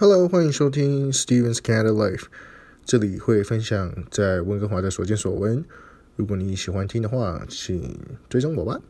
Hello，欢迎收听 Steven's Canada Life，这里会分享在温哥华的所见所闻。如果你喜欢听的话，请追踪我吧。